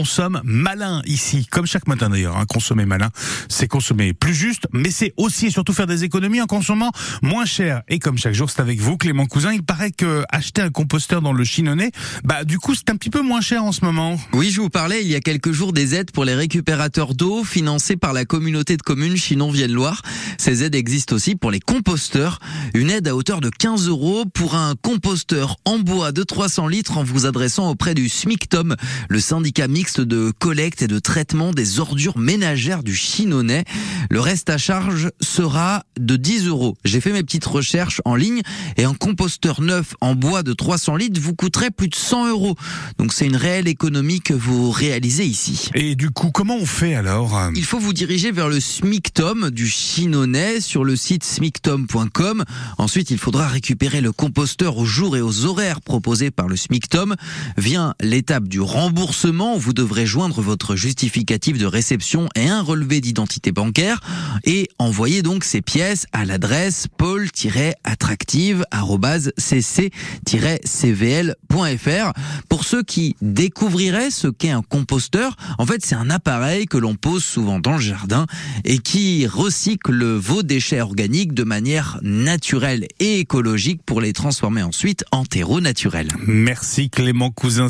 consomme malin ici, comme chaque matin d'ailleurs. Hein, consommer malin, c'est consommer plus juste, mais c'est aussi et surtout faire des économies en consommant moins cher. Et comme chaque jour, c'est avec vous, Clément Cousin. Il paraît que acheter un composteur dans le Chinonais, bah du coup, c'est un petit peu moins cher en ce moment. Oui, je vous parlais il y a quelques jours des aides pour les récupérateurs d'eau financées par la communauté de communes Chinon-Vienne-Loire. Ces aides existent aussi pour les composteurs. Une aide à hauteur de 15 euros pour un composteur en bois de 300 litres en vous adressant auprès du SMICTOM, le syndicat mixte de collecte et de traitement des ordures ménagères du Chinonais. Le reste à charge sera de 10 euros. J'ai fait mes petites recherches en ligne et un composteur neuf en bois de 300 litres vous coûterait plus de 100 euros. Donc c'est une réelle économie que vous réalisez ici. Et du coup, comment on fait alors? Il faut vous diriger vers le SMICTOM du Chinonais sur le site smictom.com. Ensuite, il faudra récupérer le composteur au jour et aux horaires proposés par le SMICTOM. Vient l'étape du remboursement vous devrez joindre votre justificatif de réception et un relevé d'identité bancaire et envoyer donc ces pièces à l'adresse paul-attractive@cc-cvl.fr. Pour ceux qui découvriraient ce qu'est un composteur, en fait, c'est un appareil que l'on pose souvent dans le jardin et qui recycle vos déchets organiques de manière naturelle et écologique pour les transformer ensuite en terreau naturel. Merci Clément Cousin.